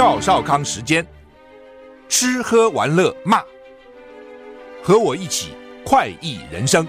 赵少康时间，吃喝玩乐骂，和我一起快意人生。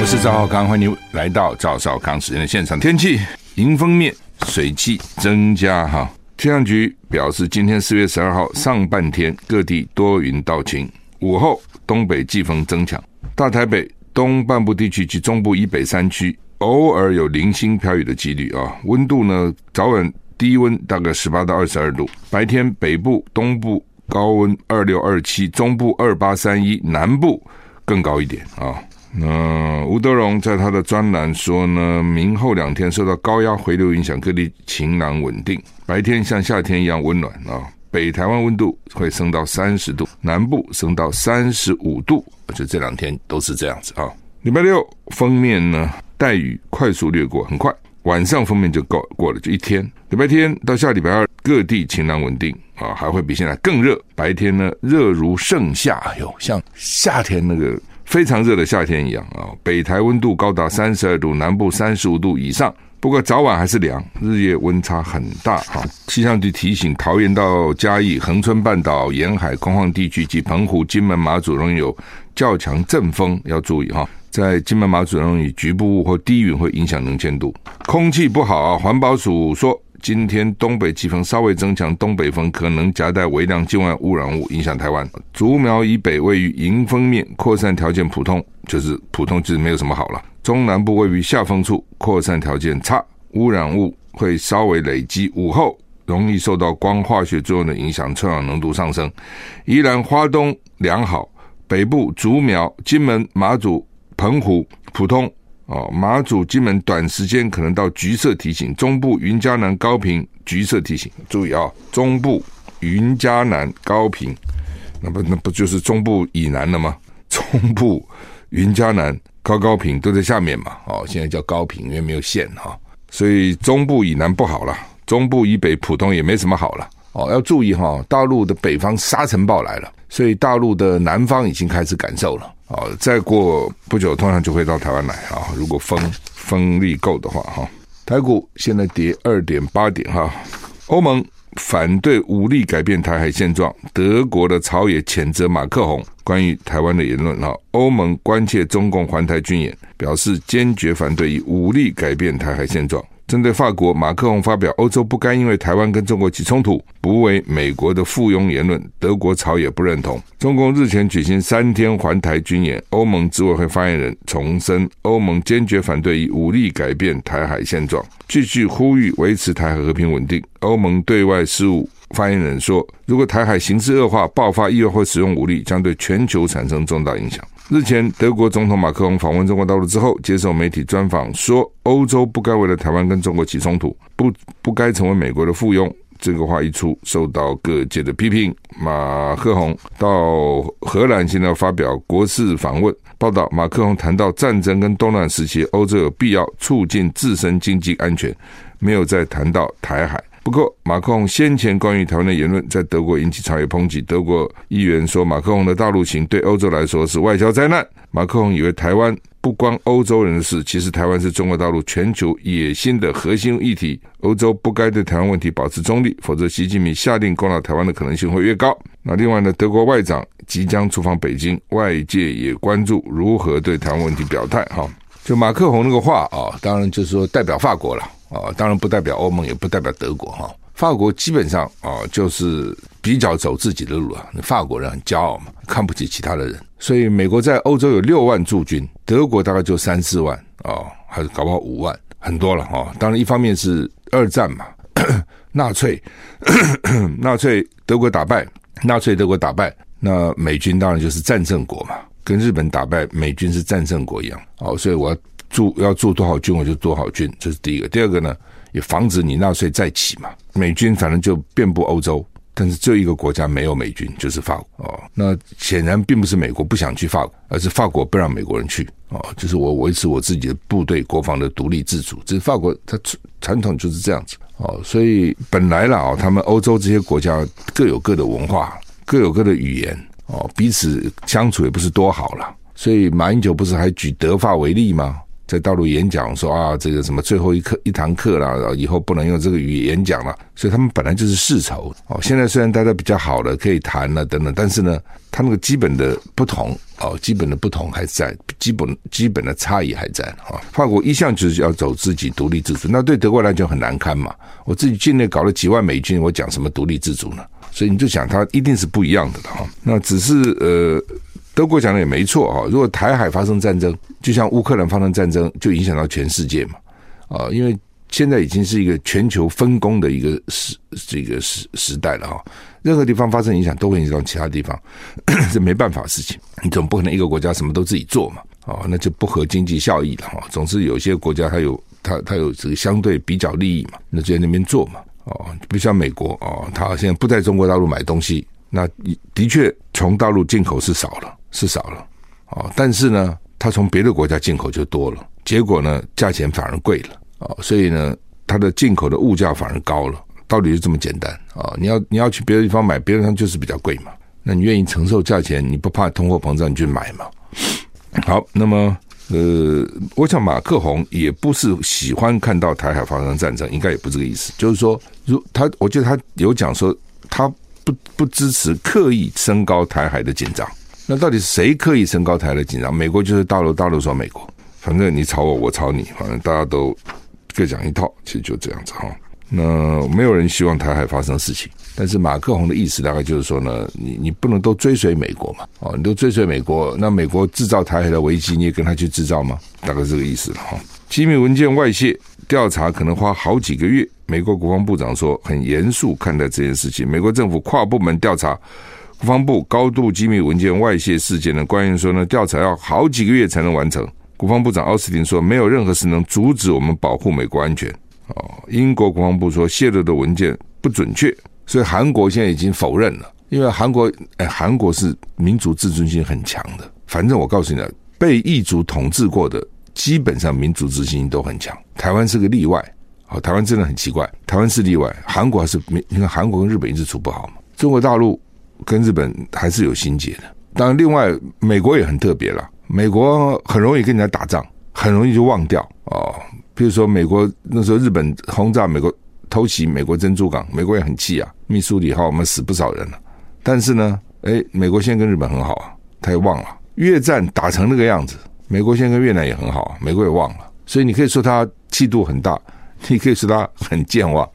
我是赵少康，欢迎来到赵少康时间的现场。天气迎风面水汽增加哈，气象局表示，今天四月十二号上半天各地多云到晴，午后东北季风增强，大台北东半部地区及中部以北山区。偶尔有零星飘雨的几率啊，温度呢，早晚低温大概十八到二十二度，白天北部、东部高温二六二七，中部二八三一，南部更高一点啊。那吴德荣在他的专栏说呢，明后两天受到高压回流影响，各地晴朗稳定，白天像夏天一样温暖啊。北台湾温度会升到三十度，南部升到三十五度，就这两天都是这样子啊。礼拜六封面呢，带雨快速掠过，很快晚上封面就过过了，就一天。礼拜天到下礼拜二，各地晴朗稳定啊，还会比现在更热。白天呢，热如盛夏，哎呦，像夏天那个非常热的夏天一样啊。北台温度高达三十二度，南部三十五度以上。不过早晚还是凉，日夜温差很大哈。气象局提醒，桃园到嘉义、恒春半岛沿海空旷地区及澎湖、金门、马祖容易有较强阵风，要注意哈。在金门、马祖容易局部雾或低云会影响能见度。空气不好啊，环保署说，今天东北季风稍微增强，东北风可能夹带微量境外污染物影响台湾。竹苗以北位于迎风面，扩散条件普通，就是普通，就是没有什么好了。中南部位于下风处，扩散条件差，污染物会稍微累积，午后容易受到光化学作用的影响，臭氧浓度上升。宜兰花东良好，北部竹苗、金门、马祖、澎湖普通哦，马祖、金门短时间可能到橘色提醒，中部云嘉南、高屏橘色提醒，注意啊、中部云嘉南、高屏，那不那不就是中部以南了吗？中部云嘉南。高高屏都在下面嘛，哦，现在叫高屏，因为没有线哈，所以中部以南不好了，中部以北普通也没什么好了，哦，要注意哈，大陆的北方沙尘暴来了，所以大陆的南方已经开始感受了，好，再过不久通常就会到台湾来啊，如果风风力够的话哈，台股现在跌二点八点哈，欧盟。反对武力改变台海现状，德国的朝野谴责马克宏关于台湾的言论。哈，欧盟关切中共环台军演，表示坚决反对以武力改变台海现状。针对法国，马克龙发表欧洲不该因为台湾跟中国起冲突，不为美国的附庸言论，德国朝野不认同。中共日前举行三天环台军演，欧盟执委会发言人重申，欧盟坚决反对以武力改变台海现状，继续呼吁维持台海和平稳定。欧盟对外事务发言人说，如果台海形势恶化，爆发意外或使用武力，将对全球产生重大影响。日前，德国总统马克龙访问中国大陆之后，接受媒体专访说：“欧洲不该为了台湾跟中国起冲突，不不该成为美国的附庸。”这个话一出，受到各界的批评。马克宏到荷兰现在发表国事访问。报道，马克宏谈到战争跟动乱时期，欧洲有必要促进自身经济安全，没有再谈到台海。不过，马克龙先前关于台湾的言论在德国引起强烈抨击。德国议员说，马克龙的大陆行对欧洲来说是外交灾难。马克龙以为台湾不关欧洲人的事，其实台湾是中国大陆全球野心的核心议题。欧洲不该对台湾问题保持中立，否则习近平下令攻打台湾的可能性会越高。那另外呢，德国外长即将出访北京，外界也关注如何对台湾问题表态。哈，就马克龙那个话啊，当然就是说代表法国了。啊，当然不代表欧盟，也不代表德国哈。法国基本上啊，就是比较走自己的路啊。法国人很骄傲嘛，看不起其他的人。所以美国在欧洲有六万驻军，德国大概就三四万啊，还是搞不好五万，很多了哈。当然，一方面是二战嘛，纳粹，纳粹德国打败，纳粹德国打败，那美军当然就是战胜国嘛，跟日本打败美军是战胜国一样。哦，所以我要驻要驻多少军，我就多少军，这是第一个。第二个呢，也防止你纳粹再起嘛。美军反正就遍布欧洲。但是这一个国家没有美军，就是法国哦。那显然并不是美国不想去法国，而是法国不让美国人去哦。就是我维持我自己的部队国防的独立自主。这是法国，它传统就是这样子哦。所以本来啦，哦，他们欧洲这些国家各有各的文化，各有各的语言哦，彼此相处也不是多好了。所以马英九不是还举德法为例吗？在大陆演讲说啊，这个什么最后一课一堂课了，以后不能用这个语言讲了。所以他们本来就是世仇哦。现在虽然大家比较好了，可以谈了等等，但是呢，他那个基本的不同哦，基本的不同还在，基本基本的差异还在啊。法国一向就是要走自己独立自主，那对德国来讲很难堪嘛。我自己境内搞了几万美军，我讲什么独立自主呢？所以你就想，他一定是不一样的哈。那只是呃。德国讲的也没错哈，如果台海发生战争，就像乌克兰发生战争，就影响到全世界嘛，啊，因为现在已经是一个全球分工的一个时这个时时代了哈，任何地方发生影响，都会影响到其他地方，这没办法的事情，你总不可能一个国家什么都自己做嘛，啊，那就不合经济效益了哈。总之，有些国家它有它它有这个相对比较利益嘛，那就在那边做嘛，哦，不像美国哦，它现在不在中国大陆买东西，那的确从大陆进口是少了。是少了，哦，但是呢，它从别的国家进口就多了，结果呢，价钱反而贵了，哦，所以呢，它的进口的物价反而高了，道理就这么简单啊！你要你要去别的地方买，别的地方就是比较贵嘛，那你愿意承受价钱，你不怕通货膨胀，你去买嘛。好，那么呃，我想马克宏也不是喜欢看到台海发生战争，应该也不是这个意思，就是说，如他，我觉得他有讲说，他不不支持刻意升高台海的紧张。那到底谁刻意升高台的紧张？美国就是大陆，大陆说美国，反正你吵我，我吵你，反正大家都各讲一套，其实就这样子哈。那没有人希望台海发生事情，但是马克宏的意思大概就是说呢，你你不能都追随美国嘛，哦，你都追随美国，那美国制造台海的危机，你也跟他去制造吗？大概这个意思了哈。机密文件外泄调查可能花好几个月，美国国防部长说很严肃看待这件事情，美国政府跨部门调查。国防部高度机密文件外泄事件的官员说呢，调查要好几个月才能完成。国防部长奥斯汀说，没有任何事能阻止我们保护美国安全。哦，英国国防部说泄露的文件不准确，所以韩国现在已经否认了。因为韩国，哎，韩国是民族自尊心很强的。反正我告诉你了，被异族统治过的，基本上民族自尊心都很强。台湾是个例外。哦，台湾真的很奇怪，台湾是例外。韩国还是，你看韩国跟日本一直处不好嘛？中国大陆。跟日本还是有心结的，当然，另外美国也很特别了。美国很容易跟人家打仗，很容易就忘掉哦。比如说，美国那时候日本轰炸美国，偷袭美国珍珠港，美国也很气啊。密苏里号我们死不少人了，但是呢，哎，美国现在跟日本很好啊，他也忘了越战打成那个样子。美国现在跟越南也很好，啊美国也忘了。所以你可以说他气度很大，你可以说他很健忘，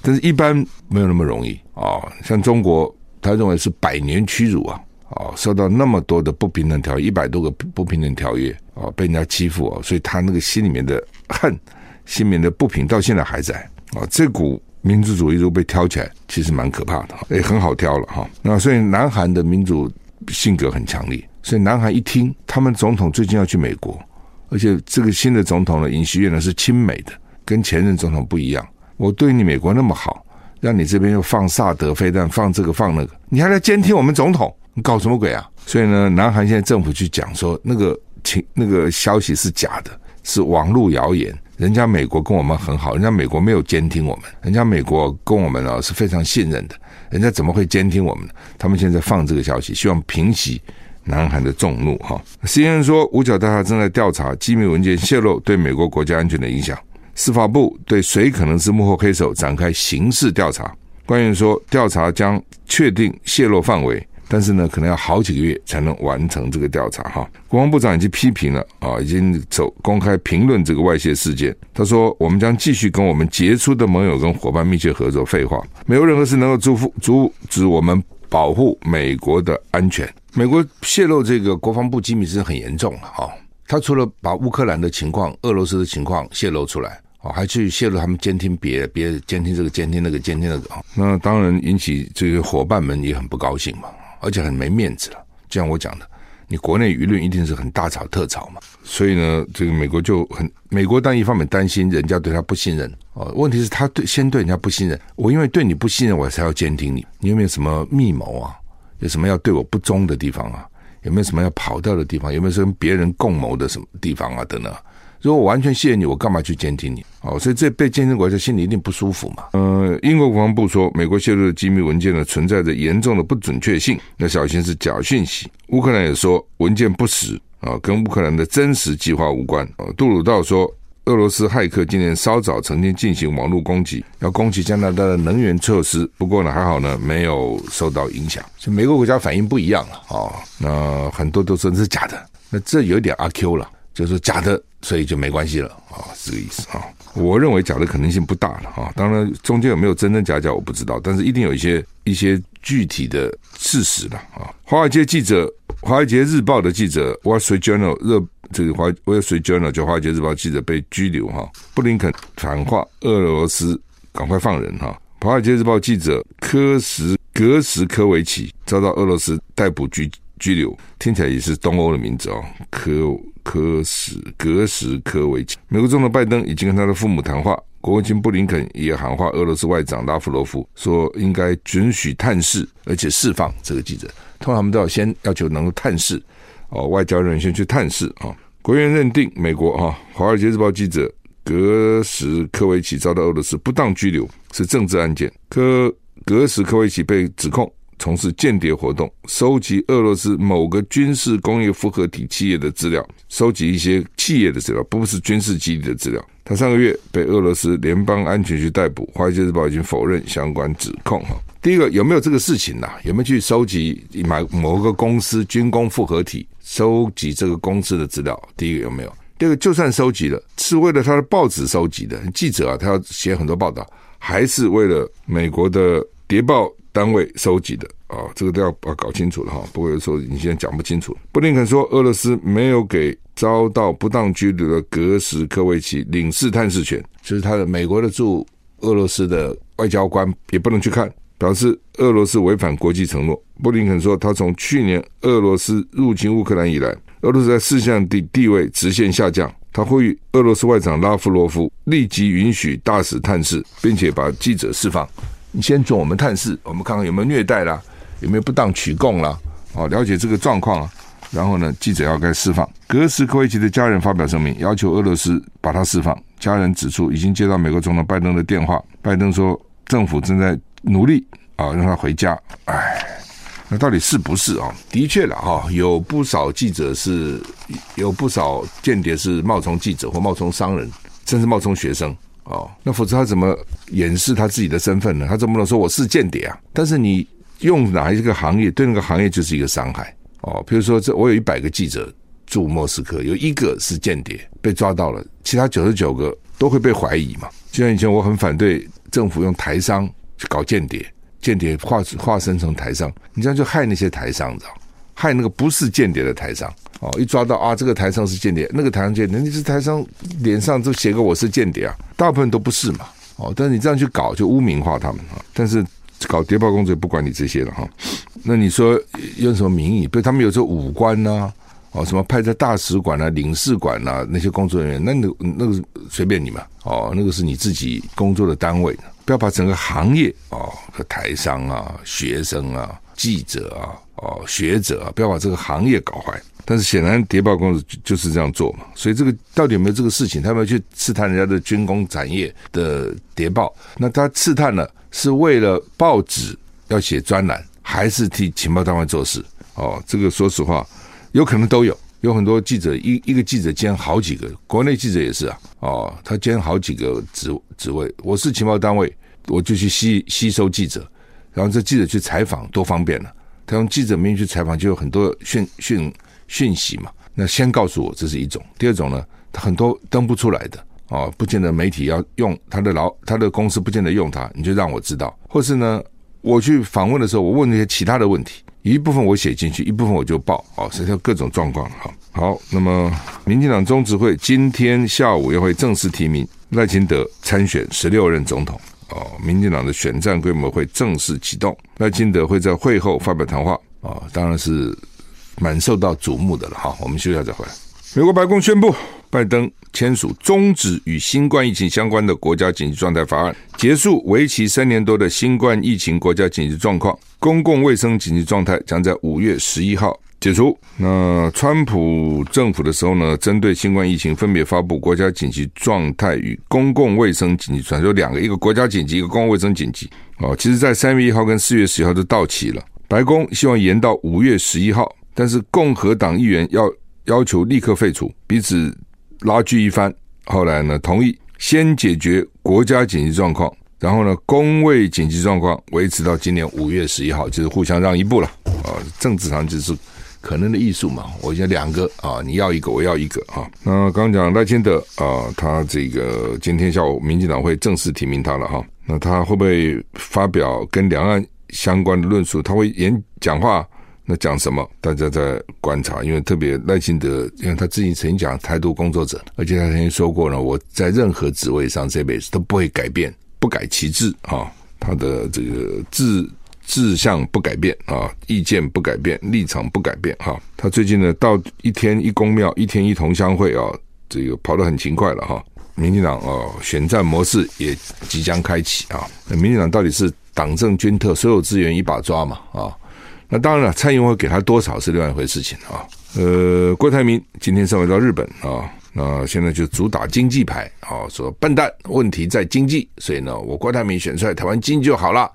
但是一般没有那么容易啊、哦。像中国。他认为是百年屈辱啊！啊，受到那么多的不平等条约，一百多个不平等条约啊，被人家欺负啊，所以他那个心里面的恨，心里面的不平，到现在还在啊。这股民族主义如果被挑起来，其实蛮可怕的，也很好挑了哈。那所以南韩的民主性格很强烈，所以南韩一听他们总统最近要去美国，而且这个新的总统呢，尹锡悦呢是亲美的，跟前任总统不一样。我对你美国那么好。让你这边又放萨德飞弹，放这个放那个，你还来监听我们总统，你搞什么鬼啊？所以呢，南韩现在政府去讲说那个情那个消息是假的，是网络谣言。人家美国跟我们很好，人家美国没有监听我们，人家美国跟我们啊是非常信任的，人家怎么会监听我们呢？他们现在放这个消息，希望平息南韩的众怒哈。CNN 说，五角大厦正在调查机密文件泄露对美国国家安全的影响。司法部对谁可能是幕后黑手展开刑事调查。官员说，调查将确定泄露范围，但是呢，可能要好几个月才能完成这个调查。哈，国防部长已经批评了啊，已经走公开评论这个外泄事件。他说：“我们将继续跟我们杰出的盟友跟伙伴密切合作。”废话，没有任何事能够阻阻止我们保护美国的安全。美国泄露这个国防部机密是很严重的哈。他除了把乌克兰的情况、俄罗斯的情况泄露出来。哦，还去泄露他们监听别别监听这个监听那个监听那个啊，那当然引起这个伙伴们也很不高兴嘛。而且很没面子了。就像我讲的，你国内舆论一定是很大吵特吵嘛。所以呢，这个美国就很，美国当一方面担心人家对他不信任哦，问题是他对先对人家不信任，我因为对你不信任，我才要监听你。你有没有什么密谋啊？有什么要对我不忠的地方啊？有没有什么要跑掉的地方？有没有跟别人共谋的什么地方啊？等等。如果我完全信任你，我干嘛去监听你？哦，所以这被监听国家心里一定不舒服嘛。呃，英国国防部说，美国泄露的机密文件呢，存在着严重的不准确性，那小心是假讯息。乌克兰也说文件不实啊，跟乌克兰的真实计划无关。啊，杜鲁道说，俄罗斯骇客今年稍早曾经进行网络攻击，要攻击加拿大的能源设施，不过呢还好呢，没有受到影响。就美国国家反应不一样了啊。那很多都说这是假的，那这有点阿 Q 了。就是假的，所以就没关系了啊，是这个意思啊。我认为假的可能性不大了啊。当然，中间有没有真真假假我不知道，但是一定有一些一些具体的事实了啊。华尔街记者，华尔街日报的记者，Wall Street Journal 热这个华 Wall Street Journal 就华尔街日报记者被拘留哈。布林肯喊话俄罗斯赶快放人哈。华尔街日报记者科什格什科维奇遭到俄罗斯逮捕拘拘留，听起来也是东欧的名字哦，科。科什格什科维奇，美国总统拜登已经跟他的父母谈话，国务卿布林肯也喊话俄罗斯外长拉夫罗夫，说应该准许探视，而且释放这个记者。通常他们都要先要求能够探视，哦，外交人员先去探视啊、哦。国务院认定美国啊《华尔街日报》记者格什科维奇遭到俄罗斯不当拘留是政治案件，科格什科维奇被指控。从事间谍活动，收集俄罗斯某个军事工业复合体企业的资料，收集一些企业的资料，不是军事基地的资料。他上个月被俄罗斯联邦安全局逮捕，华尔街日报已经否认相关指控。哈，第一个有没有这个事情呢？有没有去收集买某个公司军工复合体，收集这个公司的资料？第一个有没有？第二个就算收集了，是为了他的报纸收集的记者啊，他要写很多报道，还是为了美国的谍报？单位收集的啊，这个都要把搞清楚了哈。不会说你现在讲不清楚。布林肯说，俄罗斯没有给遭到不当拘留的格什科维奇领事探视权，就是他的美国的驻俄罗斯的外交官也不能去看，表示俄罗斯违反国际承诺。布林肯说，他从去年俄罗斯入侵乌克兰以来，俄罗斯在世界的地位直线下降。他呼吁俄罗斯外长拉夫罗夫立即允许大使探视，并且把记者释放。你先准我们探视，我们看看有没有虐待啦，有没有不当取供啦，哦，了解这个状况啊。然后呢，记者要该释放。格什科维奇的家人发表声明，要求俄罗斯把他释放。家人指出，已经接到美国总统拜登的电话，拜登说政府正在努力啊，让他回家。哎，那到底是不是啊？的确了哈，有不少记者是，有不少间谍是冒充记者或冒充商人，甚至冒充学生。哦，那否则他怎么掩饰他自己的身份呢？他总不能说我是间谍啊？但是你用哪一个行业，对那个行业就是一个伤害哦。比如说，这我有一百个记者驻莫斯科，有一个是间谍被抓到了，其他九十九个都会被怀疑嘛。就像以前我很反对政府用台商去搞间谍，间谍化化身成台商，你这样就害那些台商，知道？害那个不是间谍的台商。哦，一抓到啊，这个台商是间谍，那个台商间谍，你是台商脸上就写个我是间谍啊，大部分都不是嘛。哦，但是你这样去搞，就污名化他们啊。但是搞谍报工作也不管你这些了哈。那你说用什么名义？比如他们有时候武官呐、啊，哦，什么派在大使馆啊、领事馆啊那些工作人员，那那那个随便你嘛。哦，那个是你自己工作的单位，不要把整个行业哦和台商啊、学生啊、记者啊、哦学者啊，不要把这个行业搞坏。但是显然谍报公司就是这样做嘛，所以这个到底有没有这个事情？他们去刺探人家的军工产业的谍报，那他刺探了是为了报纸要写专栏，还是替情报单位做事？哦，这个说实话，有可能都有。有很多记者一一个记者兼好几个，国内记者也是啊。哦，他兼好几个职职位。我是情报单位，我就去吸吸收记者，然后这记者去采访多方便了。他用记者名义去采访，就有很多讯讯。讯息嘛，那先告诉我这是一种。第二种呢，他很多登不出来的哦，不见得媒体要用他的老他的公司，不见得用他，你就让我知道。或是呢，我去访问的时候，我问那些其他的问题，一部分我写进去，一部分我就报哦，实际上各种状况。好，好，那么民进党中执会今天下午也会正式提名赖清德参选十六任总统哦，民进党的选战规模会正式启动，赖清德会在会后发表谈话。哦，当然是蛮受到瞩目的了哈。我们休息一下再回来。美国白宫宣布，拜登签署终止与新冠疫情相关的国家紧急状态法案，结束为期三年多的新冠疫情国家紧急状况。公共卫生紧急状态将在五月十一号解除。那川普政府的时候呢，针对新冠疫情分别发布国家紧急状态与公共卫生紧急状态，就两个，一个国家紧急，一个公共卫生紧急。哦，其实，在三月一号跟四月十一号都到期了。白宫希望延到五月十一号，但是共和党议员要。要求立刻废除，彼此拉锯一番，后来呢，同意先解决国家紧急状况，然后呢，公卫紧急状况维持到今年五月十一号，就是互相让一步了啊。政治上就是可能的艺术嘛。我觉得两个啊，你要一个，我要一个啊。那刚讲赖清德啊，他这个今天下午民进党会正式提名他了哈。那他会不会发表跟两岸相关的论述？他会演讲话？那讲什么？大家在观察，因为特别赖清德，因为他自己曾经讲台独工作者，而且他曾经说过呢，我在任何职位上这辈子都不会改变，不改其志啊，他的这个志志向不改变啊，意见不改变，立场不改变哈。他最近呢，到一天一公庙，一天一同乡会啊，这个跑得很勤快了哈。民进党哦，选战模式也即将开启啊。民进党到底是党政军特所有资源一把抓嘛啊？那当然了，蔡英文给他多少是另外一回事情啊。呃，郭台铭今天上回到日本啊，那现在就主打经济牌啊，说笨蛋，问题在经济，所以呢，我郭台铭选出来，台湾经济就好了，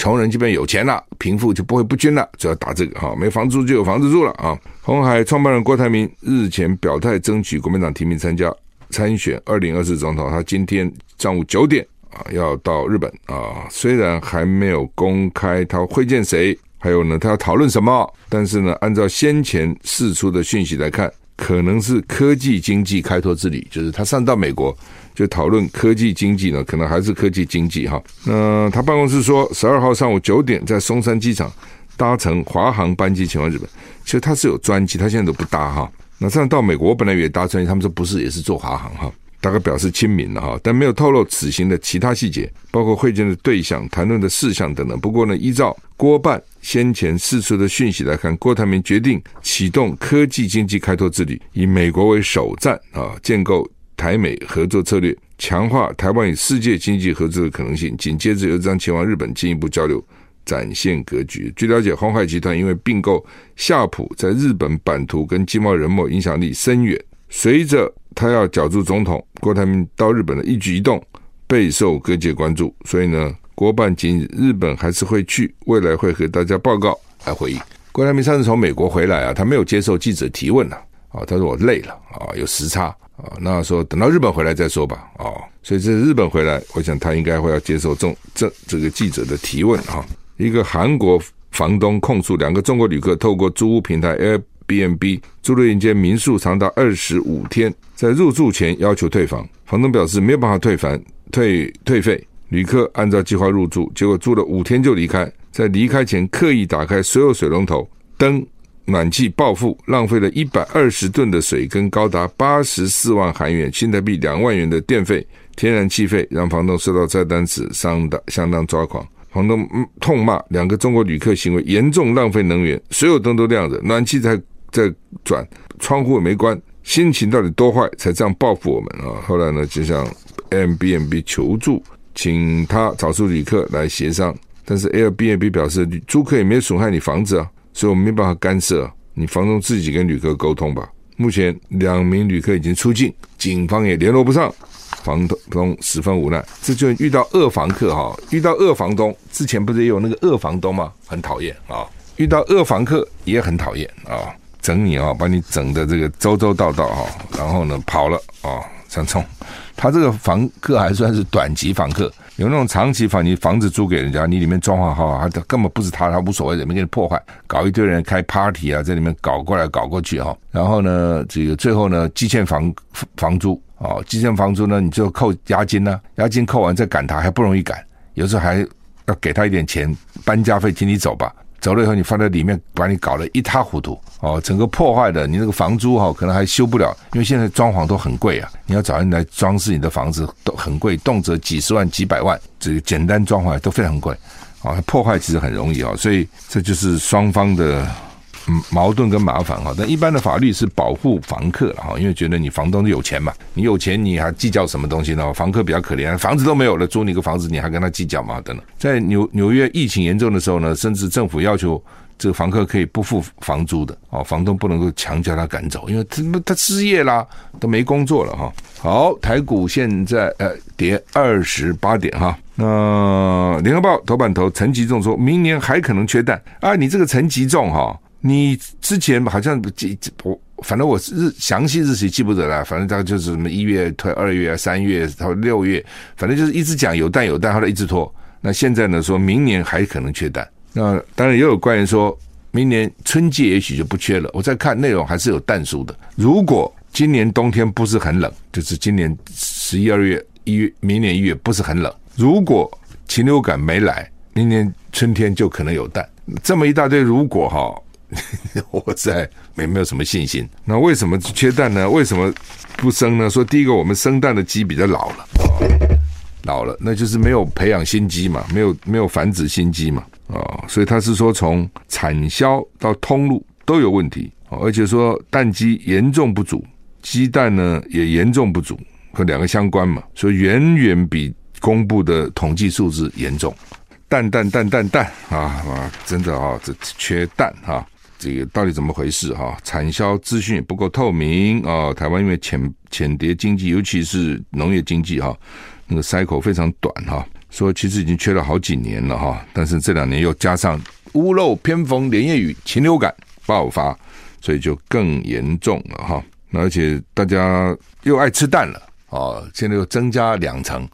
穷人这边有钱了，贫富就不会不均了，就要打这个哈，没房租就有房子住了啊。红海创办人郭台铭日前表态争取国民党提名参加参选二零二四总统，他今天上午九点啊要到日本啊，虽然还没有公开他会见谁。还有呢，他要讨论什么？但是呢，按照先前释出的讯息来看，可能是科技经济开拓之旅，就是他上到美国就讨论科技经济呢，可能还是科技经济哈。那他办公室说，十二号上午九点在松山机场搭乘华航班机前往日本。其实他是有专机，他现在都不搭哈。那上到美国，我本来以为搭专机，他们说不是，也是坐华航哈。大概表示亲民了哈，但没有透露此行的其他细节，包括会见的对象、谈论的事项等等。不过呢，依照郭办先前释出的讯息来看，郭台铭决定启动科技经济开拓之旅，以美国为首站啊，建构台美合作策略，强化台湾与世界经济合作的可能性。紧接着又将前往日本进一步交流，展现格局。据了解，鸿海集团因为并购夏普，在日本版图跟经贸人脉影响力深远。随着他要角逐总统，郭台铭到日本的一举一动备受各界关注，所以呢，郭办今日本还是会去，未来会和大家报告来回应。郭台铭上次从美国回来啊，他没有接受记者提问了啊，他说我累了啊，有时差啊，那说等到日本回来再说吧啊，所以这日本回来，我想他应该会要接受这这这个记者的提问啊。一个韩国房东控诉两个中国旅客透过租屋平台 Air。B&B 租了一间民宿长达二十五天，在入住前要求退房，房东表示没有办法退房退退费。旅客按照计划入住，结果住了五天就离开，在离开前刻意打开所有水龙头、灯、暖气报复，浪费了一百二十吨的水跟高达八十四万韩元（新台币两万元）的电费、天然气费，让房东收到菜单时相当相当抓狂。房东痛骂两个中国旅客行为严重浪费能源，所有灯都亮着，暖气才。在转，窗户也没关，心情到底多坏才这样报复我们啊？后来呢，就向 Airbnb 求助，请他找出旅客来协商。但是 Airbnb 表示，租客也没有损害你房子啊，所以我们没办法干涉。你房东自己跟旅客沟通吧。目前两名旅客已经出境，警方也联络不上，房东十分无奈。这就遇到恶房客哈，遇到恶房东，之前不是也有那个恶房东吗？很讨厌啊，遇到恶房客也很讨厌啊。整你啊，把你整的这个周周到到哈，然后呢跑了啊，想冲。他这个房客还算是短期房客，有那种长期房，你房子租给人家，你里面装潢好，他根本不是他，他无所谓，里面给你破坏，搞一堆人开 party 啊，在里面搞过来搞过去哈。然后呢，这个最后呢，积欠房房租啊，积欠房租呢，你就扣押金呢，押金扣完再赶他还不容易赶，有时候还要给他一点钱搬家费，请你走吧。走了以后，你放在里面，把你搞得一塌糊涂哦，整个破坏的，你那个房租哈，可能还修不了，因为现在装潢都很贵啊，你要找人来装饰你的房子都很贵，动辄几十万、几百万，这个简单装潢都非常贵。啊，破坏其实很容易啊，所以这就是双方的。嗯矛盾跟麻烦哈，但一般的法律是保护房客了哈，因为觉得你房东有钱嘛，你有钱你还计较什么东西呢？房客比较可怜，房子都没有了，租你个房子你还跟他计较嘛？等等，在纽纽约疫情严重的时候呢，甚至政府要求这个房客可以不付房租的哦，房东不能够强叫他赶走，因为他他失业啦，都没工作了哈。好，台股现在呃跌二十八点哈。那联合报头版头陈吉仲说明年还可能缺蛋啊，你这个陈吉仲哈。你之前好像记我，反正我日详细日期记不得了，反正大概就是什么一月推二月三月到六月，反正就是一直讲有蛋有蛋，后来一直拖。那现在呢，说明年还可能缺蛋。那当然也有官员说明年春季也许就不缺了。我在看内容还是有蛋书的。如果今年冬天不是很冷，就是今年十一二月一月，明年一月不是很冷。如果禽流感没来，明年春天就可能有蛋。这么一大堆如果哈。我在没没有什么信心。那为什么缺蛋呢？为什么不生呢？说第一个，我们生蛋的鸡比较老了，老了，那就是没有培养新鸡嘛，没有没有繁殖新鸡嘛，啊，所以他是说从产销到通路都有问题，而且说蛋鸡严重不足，鸡蛋呢也严重不足，和两个相关嘛，所以远远比公布的统计数字严重。蛋蛋蛋蛋蛋啊啊，真的啊，这缺蛋啊。这个到底怎么回事哈？产销资讯不够透明啊！台湾因为浅浅碟经济，尤其是农业经济哈，那个 cycle 非常短哈，说其实已经缺了好几年了哈。但是这两年又加上屋漏偏逢连夜雨，禽流感爆发，所以就更严重了哈。而且大家又爱吃蛋了啊，现在又增加两成，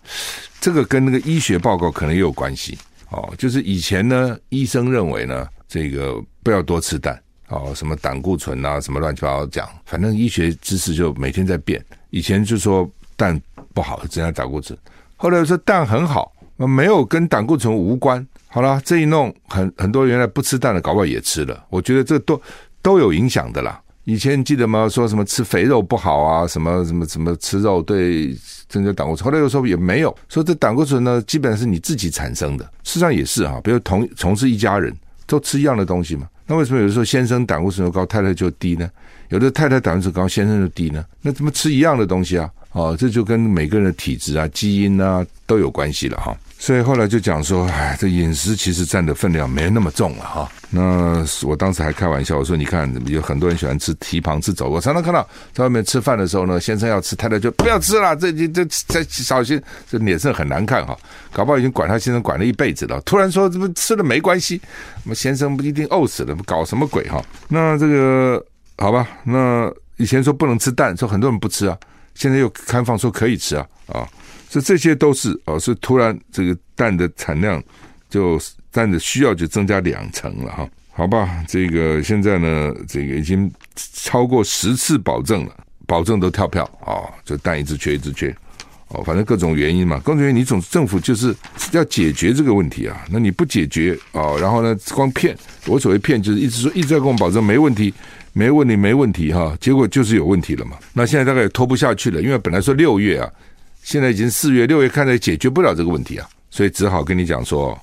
这个跟那个医学报告可能也有关系哦。就是以前呢，医生认为呢。这个不要多吃蛋哦，什么胆固醇啊，什么乱七八糟讲，反正医学知识就每天在变。以前就说蛋不好，增加胆固醇，后来又说蛋很好，没有跟胆固醇无关。好了，这一弄，很很多原来不吃蛋的，搞不好也吃了。我觉得这都都有影响的啦。以前你记得吗？说什么吃肥肉不好啊，什么什么什么吃肉对增加胆固醇。后来又说也没有，说这胆固醇呢，基本上是你自己产生的。事实上也是哈，比如同从事一家人。都吃一样的东西嘛？那为什么有的时候先生胆固醇高，太太就低呢？有的太太胆固醇高，先生就低呢？那怎么吃一样的东西啊？哦，这就跟每个人的体质啊、基因啊都有关系了哈。所以后来就讲说，哎，这饮食其实占的分量没那么重了哈。那我当时还开玩笑，我说你看，有很多人喜欢吃蹄膀、吃肘。我常常看到在外面吃饭的时候呢，先生要吃，太太就不要吃了，这这这小心，这脸色很难看哈。搞不好已经管他先生管了一辈子了，突然说这不吃了没关系，我们先生不一定饿死了，搞什么鬼哈？那这个好吧，那以前说不能吃蛋，说很多人不吃啊，现在又开放说可以吃啊啊。所以这些都是哦，是突然这个蛋的产量就蛋的需要就增加两成了哈，好吧，这个现在呢，这个已经超过十次保证了，保证都跳票啊，就蛋一直缺一直缺哦，反正各种原因嘛，各种原因，你总政府就是要解决这个问题啊，那你不解决哦，然后呢，光骗，我所谓骗就是一直说一直在跟我们保证没问题，没问题，没问题哈，结果就是有问题了嘛，那现在大概也拖不下去了，因为本来说六月啊。现在已经四月六月，看来解决不了这个问题啊，所以只好跟你讲说，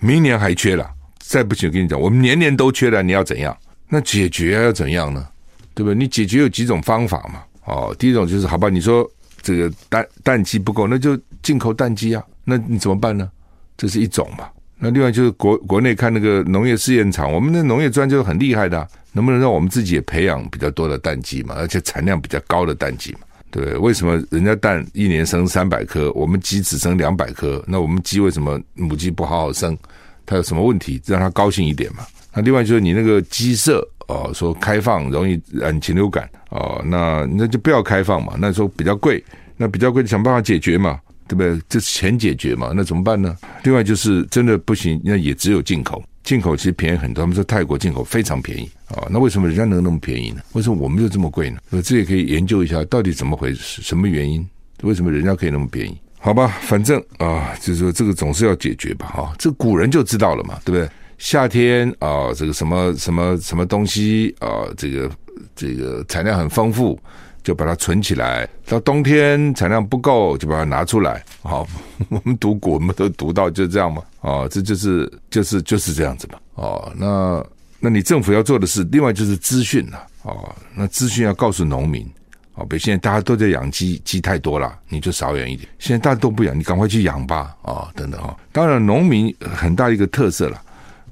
明年还缺了，再不行跟你讲，我们年年都缺了，你要怎样？那解决要怎样呢？对不对？你解决有几种方法嘛？哦，第一种就是好吧，你说这个蛋蛋鸡不够，那就进口蛋鸡啊，那你怎么办呢？这是一种嘛。那另外就是国国内看那个农业试验场，我们的农业专家很厉害的，能不能让我们自己也培养比较多的蛋鸡嘛，而且产量比较高的蛋鸡嘛？对，为什么人家蛋一年生三百颗，我们鸡只生两百颗？那我们鸡为什么母鸡不好好生？它有什么问题？让它高兴一点嘛。那另外就是你那个鸡舍哦，说开放容易染禽流感哦，那那就不要开放嘛。那时候比较贵，那比较贵就，想办法解决嘛，对不对？这是钱解决嘛，那怎么办呢？另外就是真的不行，那也只有进口。进口其实便宜很多，他们说泰国进口非常便宜啊，那为什么人家能那么便宜呢？为什么我们就这么贵呢？呃，这也可以研究一下，到底怎么回事，什么原因？为什么人家可以那么便宜？好吧，反正啊，就是说这个总是要解决吧，哈，这古人就知道了嘛，对不对？夏天啊，这个什么什么什么东西啊，这个这个产量很丰富。就把它存起来，到冬天产量不够就把它拿出来。好，我们读古，我们都读到就这样嘛。哦，这就是就是就是这样子嘛。哦，那那你政府要做的是，另外就是资讯了。哦，那资讯要告诉农民。哦，比如现在大家都在养鸡，鸡太多了，你就少养一点。现在大家都不养，你赶快去养吧。啊，等等哈。当然，农民很大一个特色了。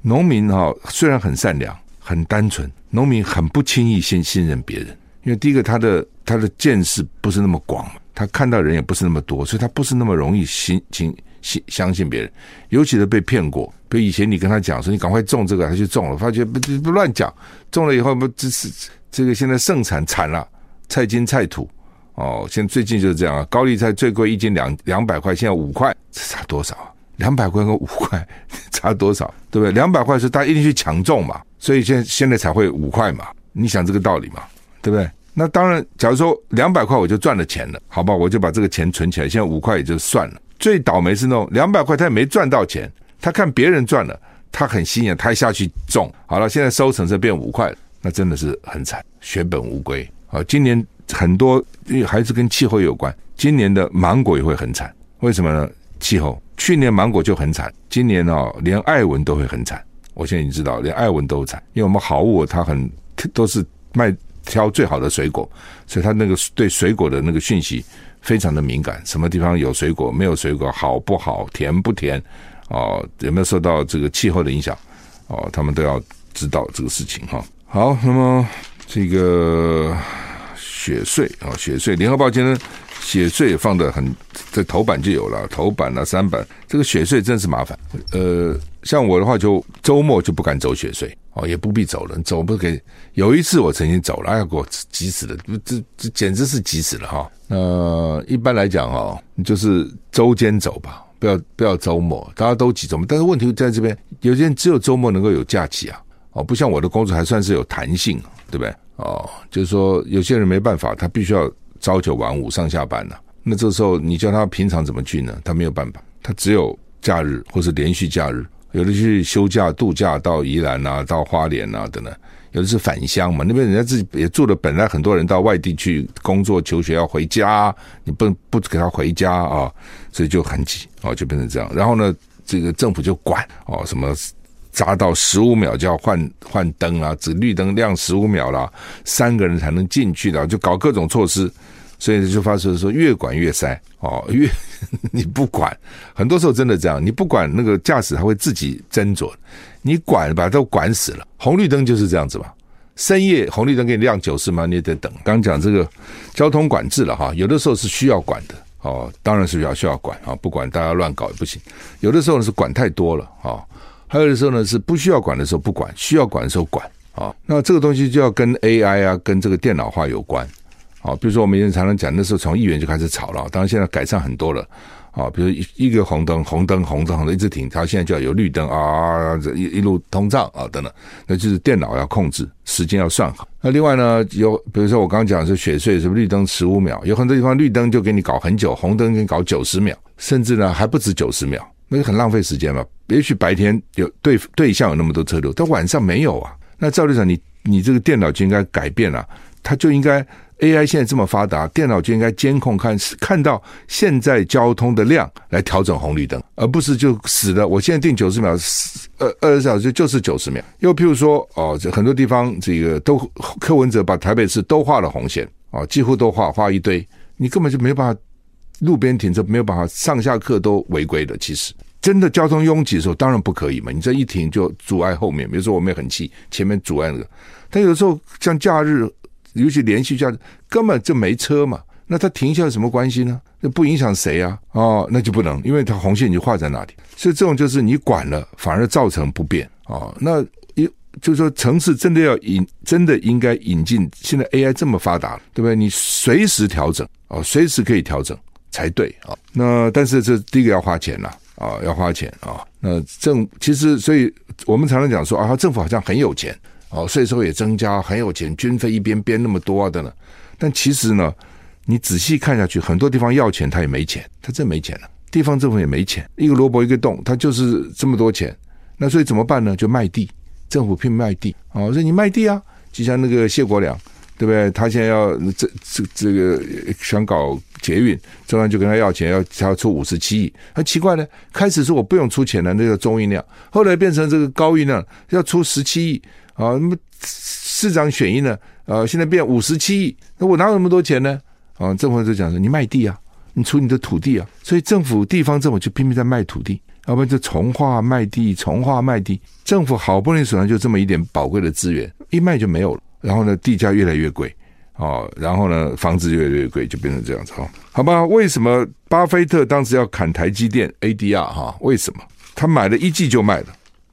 农民哈虽然很善良、很单纯，农民很不轻易先信任别人，因为第一个他的他的见识不是那么广，他看到人也不是那么多，所以他不是那么容易信信信相信别人。尤其是被骗过，比如以前你跟他讲说你赶快种这个，他就种了，发觉不不乱讲，种了以后不这是这个现在盛产惨了。菜金菜土，哦，现最近就是这样啊。高丽菜最贵一斤两两百块，现在五块，这差多少啊？两百块跟五块 差多少？对不对？两百块是大家一定去抢种嘛，所以现在现在才会五块嘛。你想这个道理嘛？对不对？那当然，假如说两百块我就赚了钱了，好吧，我就把这个钱存起来。现在五块也就算了。最倒霉是那种两百块他也没赚到钱，他看别人赚了，他很心眼，他还下去种，好了，现在收成是变五块，那真的是很惨，血本无归。啊，今年很多还是跟气候有关。今年的芒果也会很惨，为什么呢？气候。去年芒果就很惨，今年哦，连艾文都会很惨。我现在已经知道，连艾文都惨，因为我们好物它很都是卖挑最好的水果，所以它那个对水果的那个讯息非常的敏感。什么地方有水果，没有水果，好不好，甜不甜，哦，有没有受到这个气候的影响？哦，他们都要知道这个事情哈。好，那么。这个雪穗啊，雪穗，联合报今天雪税放的很，在头版就有了，头版啊、三版，这个雪税真是麻烦。呃，像我的话，就周末就不敢走雪税哦，也不必走了，走不给。有一次我曾经走了，哎呀，给我急死了，这这简直是急死了哈。那、呃、一般来讲哈，你就是周间走吧，不要不要周末，大家都集中。但是问题在这边，有些人只有周末能够有假期啊，哦，不像我的工作还算是有弹性。对不对？哦，就是说有些人没办法，他必须要朝九晚五上下班呢、啊。那这时候你叫他平常怎么去呢？他没有办法，他只有假日或是连续假日。有的去休假度假到宜兰啊，到花莲啊等等。有的是返乡嘛，那边人家自己也住了，本来很多人到外地去工作求学要回家，你不不给他回家啊，所以就很挤哦，就变成这样。然后呢，这个政府就管哦什么。扎到十五秒就要换换灯啊，只绿灯亮十五秒了，三个人才能进去的，就搞各种措施，所以就发生说越管越塞哦，越 你不管，很多时候真的这样，你不管那个驾驶他会自己斟酌，你管把都管死了。红绿灯就是这样子嘛，深夜红绿灯给你亮九十秒，你也得等。刚讲这个交通管制了哈，有的时候是需要管的哦，当然是要需要管啊，不管大家乱搞也不行。有的时候是管太多了啊。还有的时候呢，是不需要管的时候不管，需要管的时候管啊。那这个东西就要跟 AI 啊，跟这个电脑化有关啊。比如说我们以前常常讲，那时候从议员就开始吵了，当然现在改善很多了啊。比如一一个红灯，红灯，红灯，红灯一直停，它现在就要有绿灯啊，一一路通畅啊等等。那就是电脑要控制时间要算好。那另外呢，有比如说我刚刚讲的是雪隧，什么绿灯十五秒，有很多地方绿灯就给你搞很久，红灯给你搞九十秒，甚至呢还不止九十秒。那就很浪费时间嘛。也许白天有对对象有那么多车流，但晚上没有啊。那照理讲，你你这个电脑就应该改变了，啊，它就应该 AI 现在这么发达，电脑就应该监控看看到现在交通的量来调整红绿灯，而不是就死了。我现在定九十秒，二二十小时就是九十秒。又譬如说哦，这很多地方这个都柯文哲把台北市都画了红线啊，几乎都画画一堆，你根本就没办法。路边停车没有办法，上下客都违规的。其实真的交通拥挤的时候，当然不可以嘛。你这一停就阻碍后面，比如说我们也很气前面阻碍了。但有时候像假日，尤其连续假日，根本就没车嘛。那他停下有什么关系呢？那不影响谁啊？哦，那就不能，因为它红线已经画在那里。所以这种就是你管了，反而造成不便哦。那一就是说，城市真的要引，真的应该引进。现在 AI 这么发达，对不对？你随时调整哦，随时可以调整。才对啊！那但是这第一个要花钱呐啊，要花钱啊。那政其实，所以我们常常讲说啊，政府好像很有钱哦，税收也增加，很有钱，军费一边编那么多的呢。但其实呢，你仔细看下去，很多地方要钱他也没钱，他真没钱了。地方政府也没钱，一个萝卜一个洞，他就是这么多钱。那所以怎么办呢？就卖地，政府拼卖地啊，说你卖地啊，就像那个谢国梁。对不对？他现在要这这这个想搞捷运，中央就跟他要钱，要他要出五十七亿。很奇怪呢，开始说我不用出钱的，那个中运量，后来变成这个高运量要出十七亿啊。那么市长选一呢，啊，现在变五十七亿，那我哪有那么多钱呢？啊，政府就讲说你卖地啊，你出你的土地啊，所以政府地方政府就拼命在卖土地，要不然就从化卖地，从化卖地。政府好不容易手上就这么一点宝贵的资源，一卖就没有了，然后呢，地价越来越贵。哦，然后呢，房子越来越贵，就变成这样子哈。好吧，为什么巴菲特当时要砍台积电 ADR 哈？为什么？他买了一季就卖了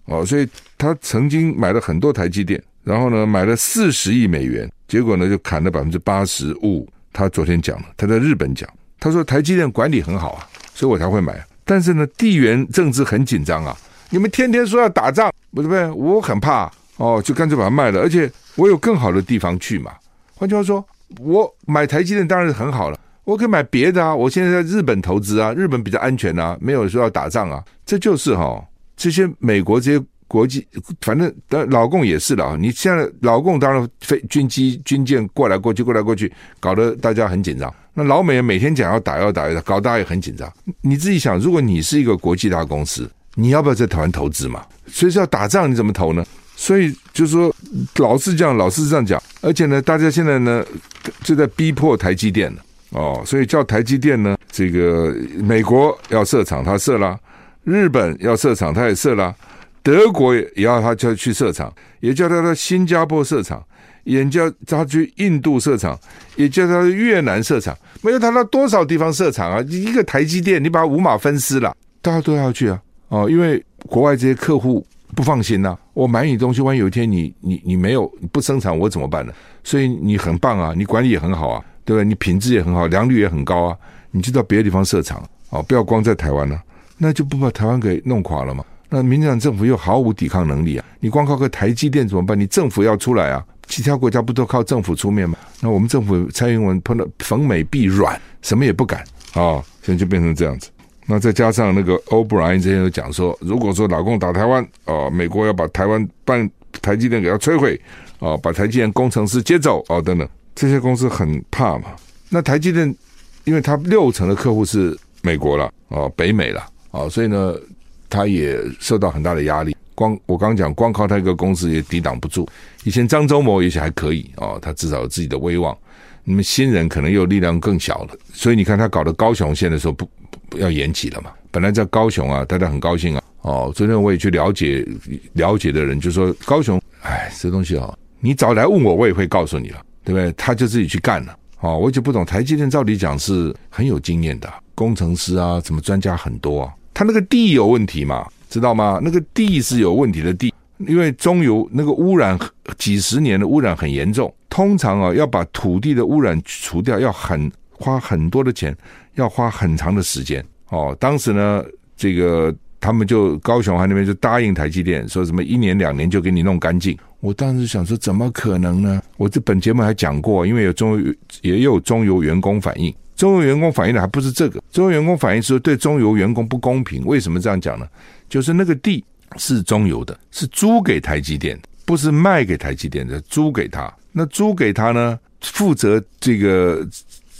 哦，所以他曾经买了很多台积电，然后呢，买了四十亿美元，结果呢就砍了百分之八十五。他昨天讲了，他在日本讲，他说台积电管理很好啊，所以我才会买。但是呢，地缘政治很紧张啊，你们天天说要打仗，不对不对？我很怕哦，就干脆把它卖了，而且我有更好的地方去嘛。换句话说，我买台积电当然是很好了，我可以买别的啊。我现在在日本投资啊，日本比较安全啊，没有说要打仗啊。这就是哈、哦，这些美国这些国际，反正老共也是了啊。你现在老共当然飞军机军舰过来过去过来过去，搞得大家很紧张。那老美每天讲要打要打要打，搞大家也很紧张。你自己想，如果你是一个国际大公司，你要不要在台湾投资嘛？随时要打仗，你怎么投呢？所以就是说，老是这样，老是这样讲，而且呢，大家现在呢就在逼迫台积电了哦，所以叫台积电呢，这个美国要设厂，他设了；日本要设厂，他也设了；德国也要他就去设厂，也叫他到新加坡设厂，也叫他去印度设厂，也叫他越南设厂，没有他到多少地方设厂啊？一个台积电，你把五马分尸了，大家都要去啊哦，因为国外这些客户。不放心呐、我买你东西，万一有一天你你你没有不生产，我怎么办呢？所以你很棒啊，你管理也很好啊，对不对？你品质也很好，良率也很高啊，你就到别的地方设厂哦，不要光在台湾了、那就不把台湾给弄垮了嘛？那民进党政府又毫无抵抗能力啊！你光靠个台积电怎么办？你政府要出来啊！其他国家不都靠政府出面吗？那我们政府蔡英文碰到逢美必软，什么也不敢啊、哦！现在就变成这样子。那再加上那个欧布莱恩之前有讲说，如果说老共打台湾，哦，美国要把台湾办台积电给它摧毁，哦，把台积电工程师接走，哦，等等，这些公司很怕嘛。那台积电，因为它六成的客户是美国了，哦，北美了，哦，所以呢，他也受到很大的压力。光我刚讲，光靠他一个公司也抵挡不住。以前张忠谋也许还可以，哦，他至少有自己的威望。你们新人可能又力量更小了，所以你看他搞的高雄线的时候不不。要延期了嘛？本来在高雄啊，大家很高兴啊。哦，昨天我也去了解了解的人就说，高雄，哎，这东西、哦，你早来问我，我也会告诉你了，对不对？他就自己去干了。哦，我就不懂，台积电照理讲是很有经验的工程师啊，什么专家很多啊。他那个地有问题嘛？知道吗？那个地是有问题的地，因为中油那个污染几十年的污染很严重，通常啊要把土地的污染除掉，要很花很多的钱。要花很长的时间哦。当时呢，这个他们就高雄还那边就答应台积电，说什么一年两年就给你弄干净。我当时想说，怎么可能呢？我这本节目还讲过，因为有中也有中油员工反映，中油员工反映的还不是这个，中油员工反映说对中油员工不公平。为什么这样讲呢？就是那个地是中油的，是租给台积电，不是卖给台积电的，租给他。那租给他呢，负责这个。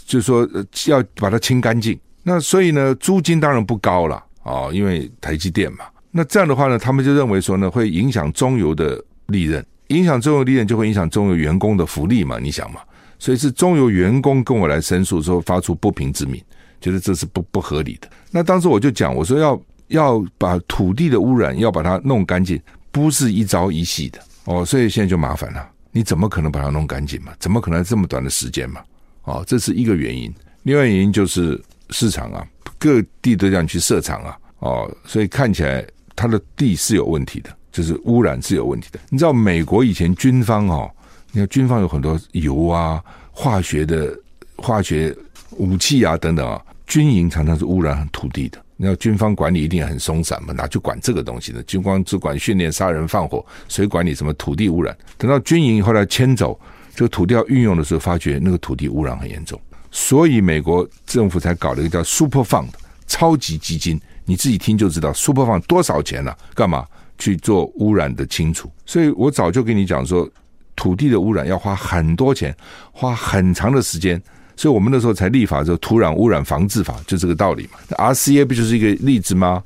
就是说要把它清干净，那所以呢，租金当然不高了啊，因为台积电嘛。那这样的话呢，他们就认为说呢，会影响中油的利润，影响中油利润就会影响中油员工的福利嘛，你想嘛。所以是中油员工跟我来申诉说，发出不平之鸣，觉得这是不不合理的。那当时我就讲，我说要要把土地的污染要把它弄干净，不是一朝一夕的哦，所以现在就麻烦了，你怎么可能把它弄干净嘛？怎么可能这么短的时间嘛？哦，这是一个原因。另外原因就是市场啊，各地都这样去设厂啊，哦，所以看起来它的地是有问题的，就是污染是有问题的。你知道美国以前军方哦，你看军方有很多油啊、化学的化学武器啊等等啊，军营常常是污染土地的。你要军方管理一定很松散嘛，哪去管这个东西呢？军方只管训练、杀人、放火，谁管你什么土地污染？等到军营后来迁走。这个土地要运用的时候，发觉那个土地污染很严重，所以美国政府才搞了一个叫 Super Fund 超级基金。你自己听就知道 Super Fund 多少钱了？干嘛去做污染的清除？所以我早就跟你讲说，土地的污染要花很多钱，花很长的时间所以我们那时候才立法，就土壤污染防治法，就这个道理嘛。RCA 不就是一个例子吗？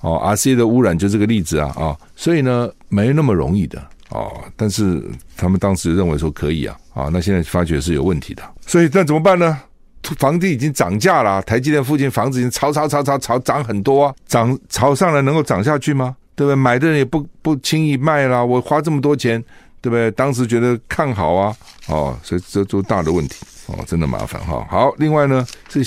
哦，RCA 的污染就这个例子啊啊、哦，所以呢，没那么容易的哦。但是他们当时认为说可以啊啊、哦，那现在发觉是有问题的，所以那怎么办呢？房地已经涨价了，台积电附近房子已经炒炒炒炒炒涨很多啊，涨炒上来能够涨下去吗？对不对？买的人也不不轻易卖了，我花这么多钱，对不对？当时觉得看好啊，哦，所以这都大的问题哦，真的麻烦哈。好，另外呢，这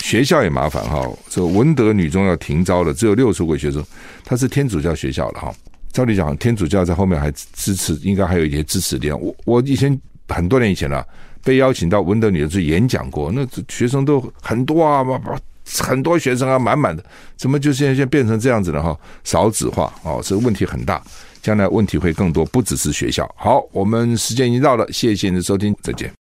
学校也麻烦哈。这文德女中要停招了，只有六十位学生，他是天主教学校了哈。照理讲，天主教在后面还支持，应该还有一些支持力量。我我以前很多年以前了，被邀请到文德女中去演讲过，那学生都很多啊，很多学生啊，满满的，怎么就现在现在变成这样子了哈？少子化哦，这个问题很大，将来问题会更多，不只是学校。好，我们时间已经到了，谢谢您的收听，再见。